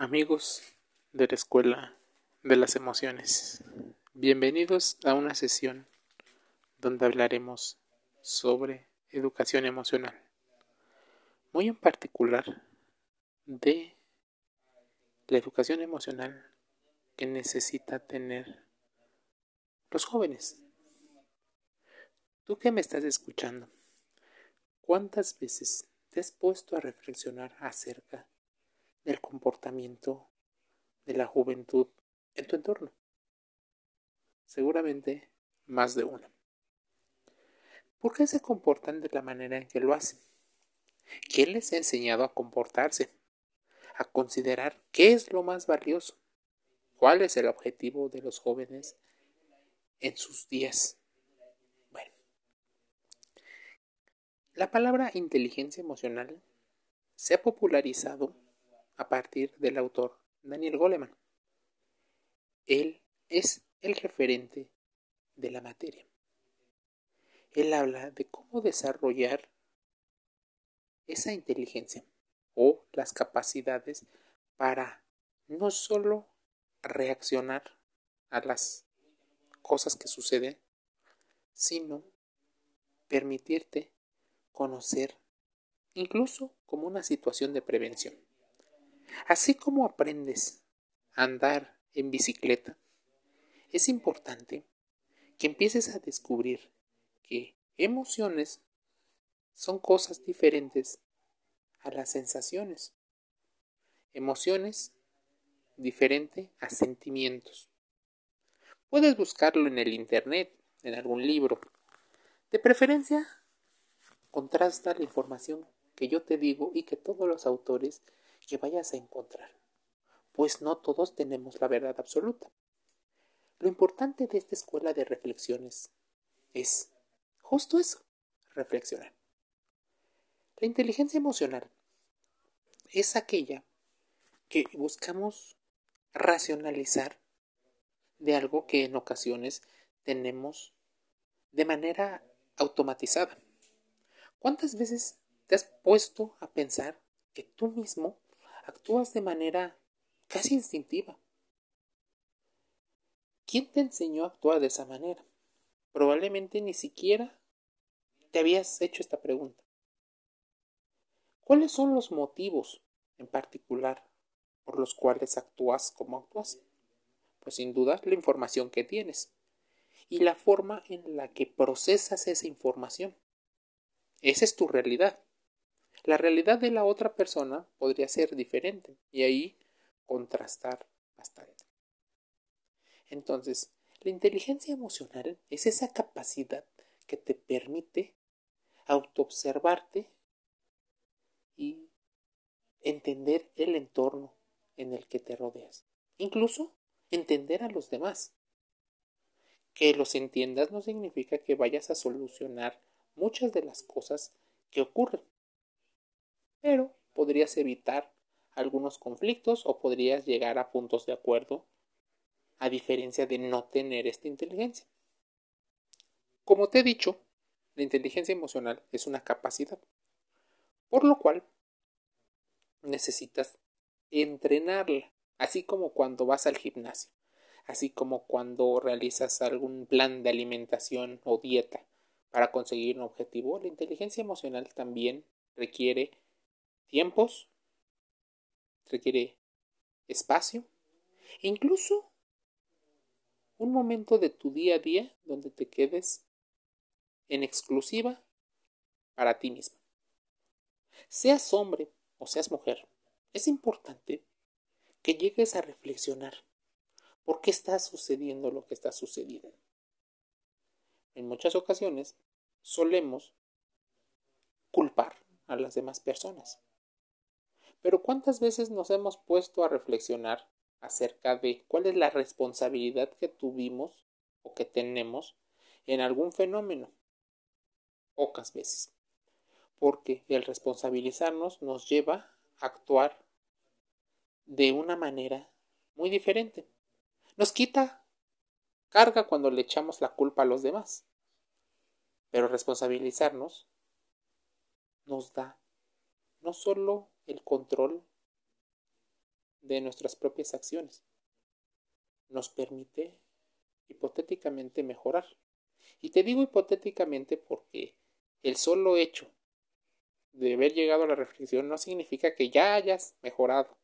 Amigos de la Escuela de las Emociones, bienvenidos a una sesión donde hablaremos sobre educación emocional, muy en particular de la educación emocional que necesita tener los jóvenes. Tú que me estás escuchando, ¿cuántas veces te has puesto a reflexionar acerca del comportamiento de la juventud en tu entorno. Seguramente más de uno. ¿Por qué se comportan de la manera en que lo hacen? ¿Quién les ha enseñado a comportarse? A considerar qué es lo más valioso. ¿Cuál es el objetivo de los jóvenes en sus días? Bueno, la palabra inteligencia emocional se ha popularizado a partir del autor Daniel Goleman. Él es el referente de la materia. Él habla de cómo desarrollar esa inteligencia o las capacidades para no solo reaccionar a las cosas que suceden, sino permitirte conocer incluso como una situación de prevención. Así como aprendes a andar en bicicleta, es importante que empieces a descubrir que emociones son cosas diferentes a las sensaciones. Emociones diferente a sentimientos. Puedes buscarlo en el Internet, en algún libro. De preferencia, contrasta la información que yo te digo y que todos los autores que vayas a encontrar, pues no todos tenemos la verdad absoluta. Lo importante de esta escuela de reflexiones es justo eso, reflexionar. La inteligencia emocional es aquella que buscamos racionalizar de algo que en ocasiones tenemos de manera automatizada. ¿Cuántas veces te has puesto a pensar que tú mismo actúas de manera casi instintiva. ¿Quién te enseñó a actuar de esa manera? Probablemente ni siquiera te habías hecho esta pregunta. ¿Cuáles son los motivos en particular por los cuales actúas como actúas? Pues sin duda la información que tienes y la forma en la que procesas esa información. Esa es tu realidad. La realidad de la otra persona podría ser diferente y ahí contrastar bastante. Entonces, la inteligencia emocional es esa capacidad que te permite autoobservarte y entender el entorno en el que te rodeas. Incluso entender a los demás. Que los entiendas no significa que vayas a solucionar muchas de las cosas que ocurren pero podrías evitar algunos conflictos o podrías llegar a puntos de acuerdo a diferencia de no tener esta inteligencia. Como te he dicho, la inteligencia emocional es una capacidad, por lo cual necesitas entrenarla, así como cuando vas al gimnasio, así como cuando realizas algún plan de alimentación o dieta para conseguir un objetivo, la inteligencia emocional también requiere tiempos, requiere espacio, e incluso un momento de tu día a día donde te quedes en exclusiva para ti mismo. Seas hombre o seas mujer, es importante que llegues a reflexionar por qué está sucediendo lo que está sucediendo. En muchas ocasiones solemos culpar a las demás personas. Pero ¿cuántas veces nos hemos puesto a reflexionar acerca de cuál es la responsabilidad que tuvimos o que tenemos en algún fenómeno? Pocas veces. Porque el responsabilizarnos nos lleva a actuar de una manera muy diferente. Nos quita carga cuando le echamos la culpa a los demás. Pero responsabilizarnos nos da no solo el control de nuestras propias acciones. Nos permite hipotéticamente mejorar. Y te digo hipotéticamente porque el solo hecho de haber llegado a la reflexión no significa que ya hayas mejorado.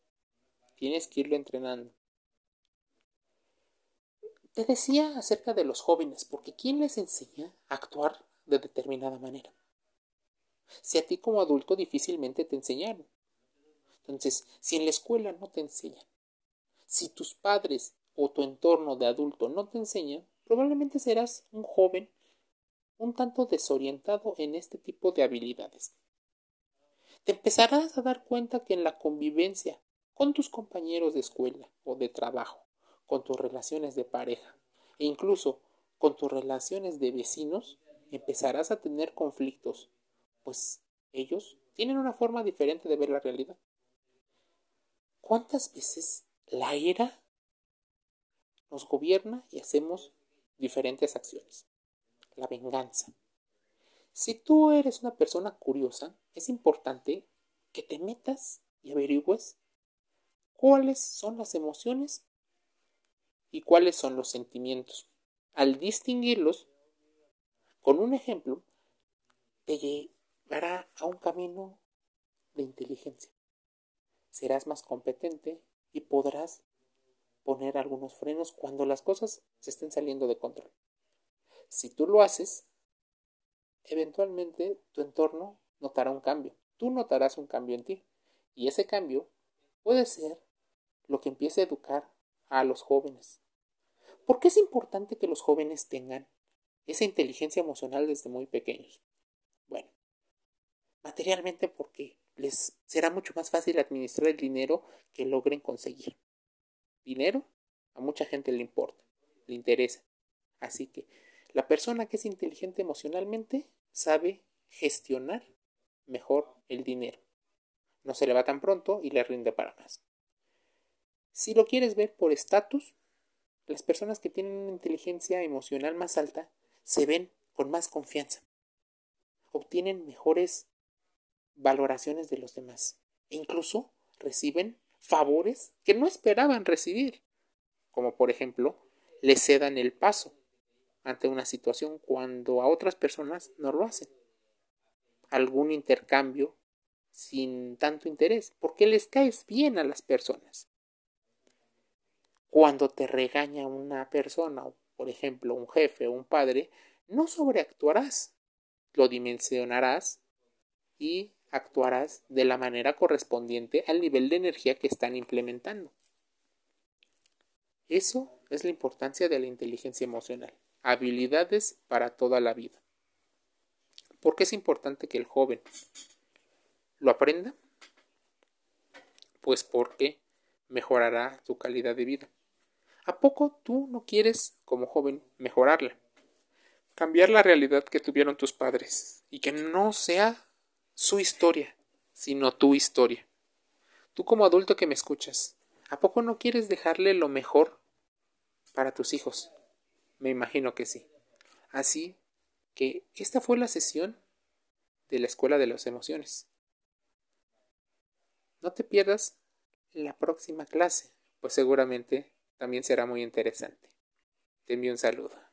Tienes que irlo entrenando. Te decía acerca de los jóvenes, porque ¿quién les enseña a actuar de determinada manera? Si a ti como adulto difícilmente te enseñaron. Entonces, si en la escuela no te enseñan, si tus padres o tu entorno de adulto no te enseñan, probablemente serás un joven un tanto desorientado en este tipo de habilidades. Te empezarás a dar cuenta que en la convivencia con tus compañeros de escuela o de trabajo, con tus relaciones de pareja e incluso con tus relaciones de vecinos, empezarás a tener conflictos, pues ellos tienen una forma diferente de ver la realidad. ¿Cuántas veces la era nos gobierna y hacemos diferentes acciones? La venganza. Si tú eres una persona curiosa, es importante que te metas y averigües cuáles son las emociones y cuáles son los sentimientos. Al distinguirlos, con un ejemplo, te llevará a un camino de inteligencia. Serás más competente y podrás poner algunos frenos cuando las cosas se estén saliendo de control. Si tú lo haces, eventualmente tu entorno notará un cambio. Tú notarás un cambio en ti. Y ese cambio puede ser lo que empiece a educar a los jóvenes. ¿Por qué es importante que los jóvenes tengan esa inteligencia emocional desde muy pequeños? Bueno, materialmente porque les será mucho más fácil administrar el dinero que logren conseguir. Dinero a mucha gente le importa, le interesa. Así que la persona que es inteligente emocionalmente sabe gestionar mejor el dinero. No se le va tan pronto y le rinde para más. Si lo quieres ver por estatus, las personas que tienen una inteligencia emocional más alta se ven con más confianza, obtienen mejores valoraciones de los demás e incluso reciben favores que no esperaban recibir, como por ejemplo le cedan el paso ante una situación cuando a otras personas no lo hacen. Algún intercambio sin tanto interés, porque les caes bien a las personas. Cuando te regaña una persona, por ejemplo, un jefe o un padre, no sobreactuarás, lo dimensionarás y actuarás de la manera correspondiente al nivel de energía que están implementando. Eso es la importancia de la inteligencia emocional, habilidades para toda la vida. ¿Por qué es importante que el joven lo aprenda? Pues porque mejorará su calidad de vida. ¿A poco tú no quieres, como joven, mejorarla? Cambiar la realidad que tuvieron tus padres y que no sea su historia, sino tu historia. Tú como adulto que me escuchas, ¿a poco no quieres dejarle lo mejor para tus hijos? Me imagino que sí. Así que esta fue la sesión de la Escuela de las Emociones. No te pierdas la próxima clase, pues seguramente también será muy interesante. Te envío un saludo.